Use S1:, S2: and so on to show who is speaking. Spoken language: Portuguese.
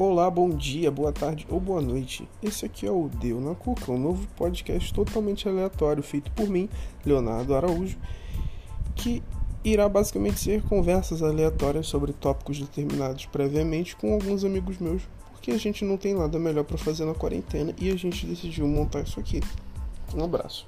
S1: Olá, bom dia, boa tarde ou boa noite. Esse aqui é o Deu na Cuca, um novo podcast totalmente aleatório feito por mim, Leonardo Araújo, que irá basicamente ser conversas aleatórias sobre tópicos determinados previamente com alguns amigos meus, porque a gente não tem nada melhor para fazer na quarentena e a gente decidiu montar isso aqui. Um abraço.